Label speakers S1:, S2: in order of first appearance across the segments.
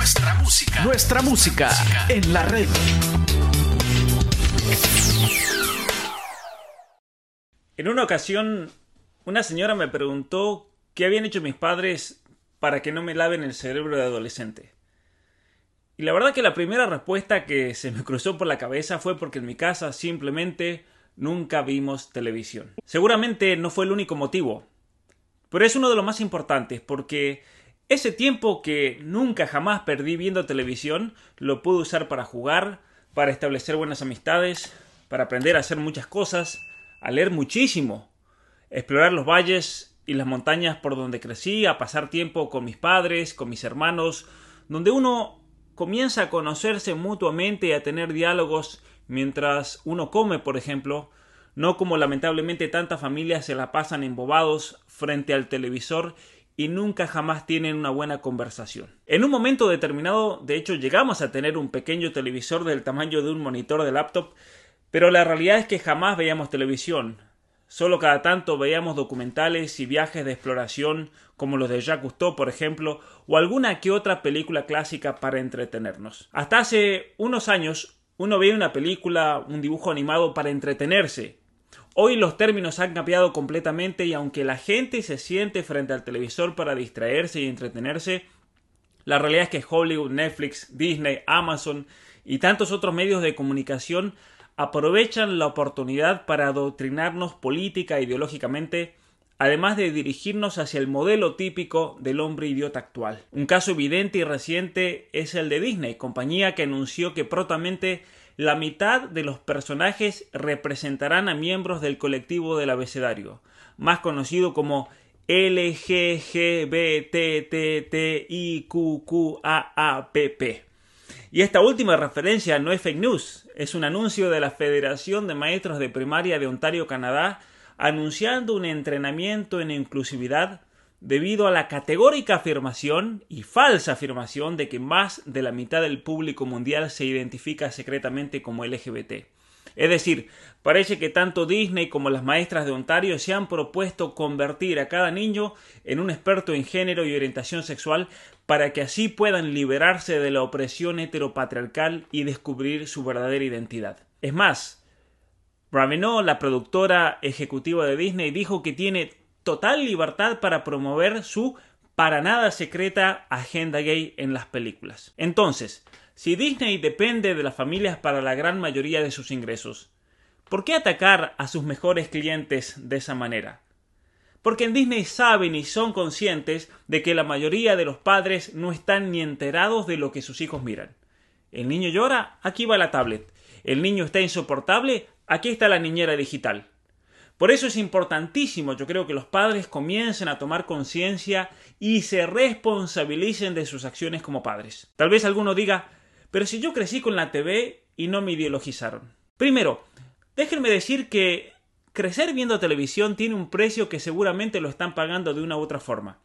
S1: Nuestra música. Nuestra música en la red.
S2: En una ocasión, una señora me preguntó qué habían hecho mis padres para que no me laven el cerebro de adolescente. Y la verdad que la primera respuesta que se me cruzó por la cabeza fue porque en mi casa simplemente nunca vimos televisión. Seguramente no fue el único motivo, pero es uno de los más importantes porque ese tiempo que nunca jamás perdí viendo televisión lo pude usar para jugar, para establecer buenas amistades, para aprender a hacer muchas cosas, a leer muchísimo, explorar los valles y las montañas por donde crecí, a pasar tiempo con mis padres, con mis hermanos, donde uno comienza a conocerse mutuamente y a tener diálogos mientras uno come, por ejemplo, no como lamentablemente tantas familias se la pasan embobados frente al televisor y nunca jamás tienen una buena conversación. En un momento determinado, de hecho, llegamos a tener un pequeño televisor del tamaño de un monitor de laptop, pero la realidad es que jamás veíamos televisión. Solo cada tanto veíamos documentales y viajes de exploración como los de Jacques Cousteau, por ejemplo, o alguna que otra película clásica para entretenernos. Hasta hace unos años uno veía una película, un dibujo animado para entretenerse. Hoy los términos han cambiado completamente y aunque la gente se siente frente al televisor para distraerse y entretenerse, la realidad es que Hollywood, Netflix, Disney, Amazon y tantos otros medios de comunicación aprovechan la oportunidad para adoctrinarnos política e ideológicamente, además de dirigirnos hacia el modelo típico del hombre idiota actual. Un caso evidente y reciente es el de Disney, compañía que anunció que prontamente la mitad de los personajes representarán a miembros del colectivo del abecedario, más conocido como LGGBTTTIQQAAPP. Y esta última referencia no es fake news, es un anuncio de la Federación de Maestros de Primaria de Ontario, Canadá, anunciando un entrenamiento en inclusividad debido a la categórica afirmación y falsa afirmación de que más de la mitad del público mundial se identifica secretamente como LGBT. Es decir, parece que tanto Disney como las maestras de Ontario se han propuesto convertir a cada niño en un experto en género y orientación sexual para que así puedan liberarse de la opresión heteropatriarcal y descubrir su verdadera identidad. Es más, Ravenel, la productora ejecutiva de Disney, dijo que tiene total libertad para promover su para nada secreta agenda gay en las películas. Entonces, si Disney depende de las familias para la gran mayoría de sus ingresos, ¿por qué atacar a sus mejores clientes de esa manera? Porque en Disney saben y son conscientes de que la mayoría de los padres no están ni enterados de lo que sus hijos miran. El niño llora, aquí va la tablet. El niño está insoportable, aquí está la niñera digital. Por eso es importantísimo, yo creo que los padres comiencen a tomar conciencia y se responsabilicen de sus acciones como padres. Tal vez alguno diga, pero si yo crecí con la TV y no me ideologizaron. Primero, déjenme decir que crecer viendo televisión tiene un precio que seguramente lo están pagando de una u otra forma.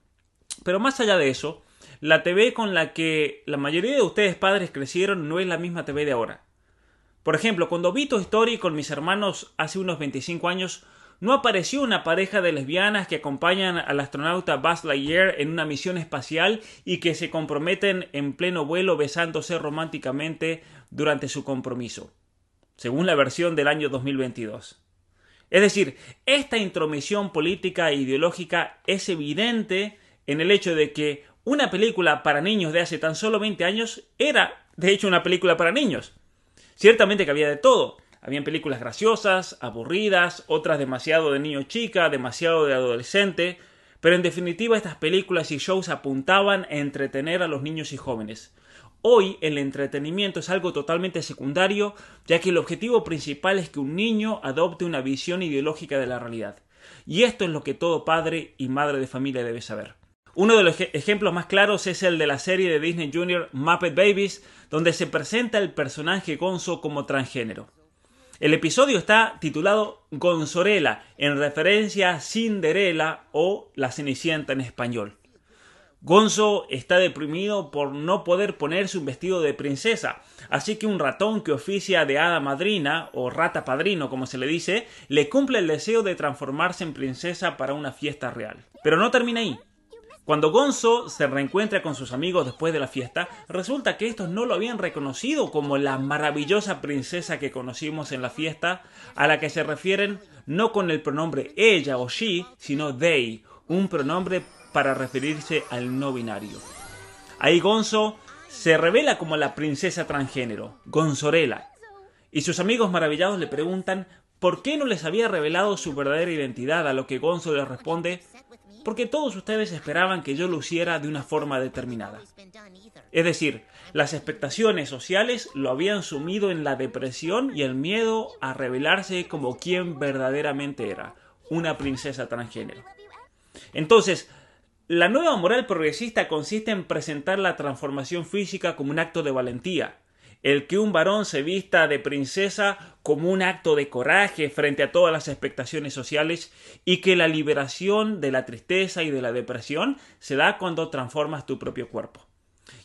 S2: Pero más allá de eso, la TV con la que la mayoría de ustedes padres crecieron no es la misma TV de ahora. Por ejemplo, cuando vi Toy Story con mis hermanos hace unos 25 años, no apareció una pareja de lesbianas que acompañan al astronauta Buzz Lightyear en una misión espacial y que se comprometen en pleno vuelo besándose románticamente durante su compromiso, según la versión del año 2022. Es decir, esta intromisión política e ideológica es evidente en el hecho de que una película para niños de hace tan solo 20 años era, de hecho, una película para niños. Ciertamente que había de todo, habían películas graciosas, aburridas, otras demasiado de niño chica, demasiado de adolescente, pero en definitiva estas películas y shows apuntaban a entretener a los niños y jóvenes. Hoy el entretenimiento es algo totalmente secundario, ya que el objetivo principal es que un niño adopte una visión ideológica de la realidad. Y esto es lo que todo padre y madre de familia debe saber. Uno de los ejemplos más claros es el de la serie de Disney Junior Muppet Babies, donde se presenta el personaje Gonzo como transgénero. El episodio está titulado Gonzorela, en referencia a Cinderella o La Cenicienta en español. Gonzo está deprimido por no poder ponerse un vestido de princesa, así que un ratón que oficia de hada madrina, o rata padrino como se le dice, le cumple el deseo de transformarse en princesa para una fiesta real. Pero no termina ahí. Cuando Gonzo se reencuentra con sus amigos después de la fiesta, resulta que estos no lo habían reconocido como la maravillosa princesa que conocimos en la fiesta, a la que se refieren no con el pronombre ella o she, sino they, un pronombre para referirse al no binario. Ahí Gonzo se revela como la princesa transgénero, Gonzorela, y sus amigos maravillados le preguntan por qué no les había revelado su verdadera identidad, a lo que Gonzo les responde porque todos ustedes esperaban que yo lo hiciera de una forma determinada. Es decir, las expectaciones sociales lo habían sumido en la depresión y el miedo a revelarse como quien verdaderamente era, una princesa transgénero. Entonces, la nueva moral progresista consiste en presentar la transformación física como un acto de valentía, el que un varón se vista de princesa como un acto de coraje frente a todas las expectaciones sociales y que la liberación de la tristeza y de la depresión se da cuando transformas tu propio cuerpo.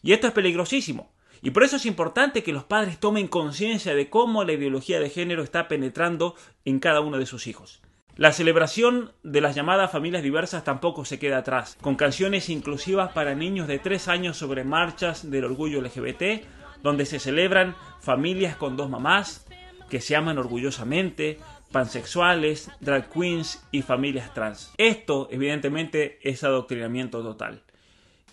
S2: Y esto es peligrosísimo. Y por eso es importante que los padres tomen conciencia de cómo la ideología de género está penetrando en cada uno de sus hijos. La celebración de las llamadas familias diversas tampoco se queda atrás, con canciones inclusivas para niños de 3 años sobre marchas del orgullo LGBT donde se celebran familias con dos mamás que se aman orgullosamente, pansexuales, drag queens y familias trans. Esto, evidentemente, es adoctrinamiento total.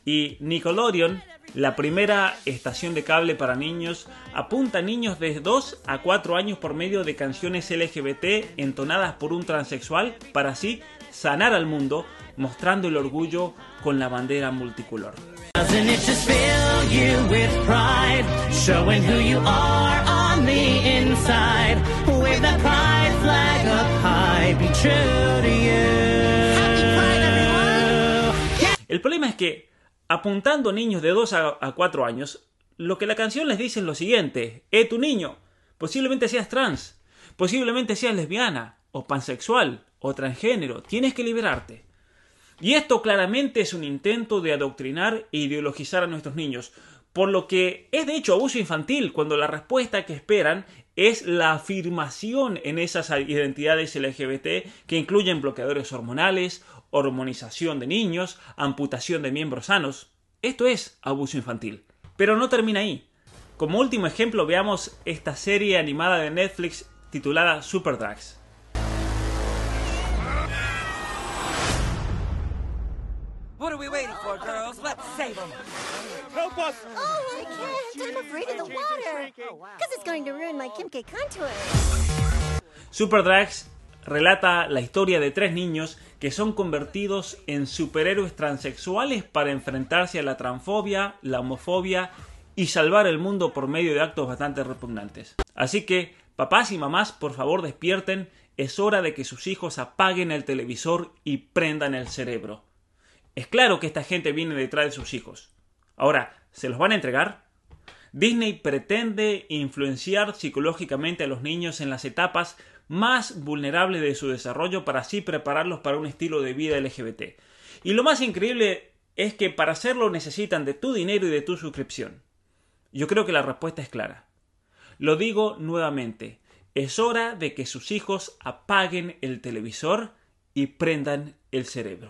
S2: Y Nickelodeon, la primera estación de cable para niños, apunta a niños de 2 a 4 años por medio de canciones LGBT entonadas por un transexual para así sanar al mundo, mostrando el orgullo con la bandera multicolor. El problema es que, apuntando a niños de 2 a 4 años, lo que la canción les dice es lo siguiente: Eh, tu niño, posiblemente seas trans, posiblemente seas lesbiana, o pansexual, o transgénero, tienes que liberarte. Y esto claramente es un intento de adoctrinar e ideologizar a nuestros niños, por lo que es de hecho abuso infantil cuando la respuesta que esperan es la afirmación en esas identidades LGBT que incluyen bloqueadores hormonales, hormonización de niños, amputación de miembros sanos. Esto es abuso infantil. Pero no termina ahí. Como último ejemplo veamos esta serie animada de Netflix titulada Super Drags. Are we waiting for, girls? Let's save them. Help us! Oh, I can't. I'm afraid of the water. Because it's going to ruin my Kimke contour. Super Drags relata la historia de tres niños que son convertidos en superhéroes transexuales para enfrentarse a la transfobia, la homofobia y salvar el mundo por medio de actos bastante repugnantes. Así que, papás y mamás, por favor despierten, es hora de que sus hijos apaguen el televisor y prendan el cerebro. Es claro que esta gente viene detrás de sus hijos. Ahora, ¿se los van a entregar? Disney pretende influenciar psicológicamente a los niños en las etapas más vulnerables de su desarrollo para así prepararlos para un estilo de vida LGBT. Y lo más increíble es que para hacerlo necesitan de tu dinero y de tu suscripción. Yo creo que la respuesta es clara. Lo digo nuevamente, es hora de que sus hijos apaguen el televisor y prendan el cerebro.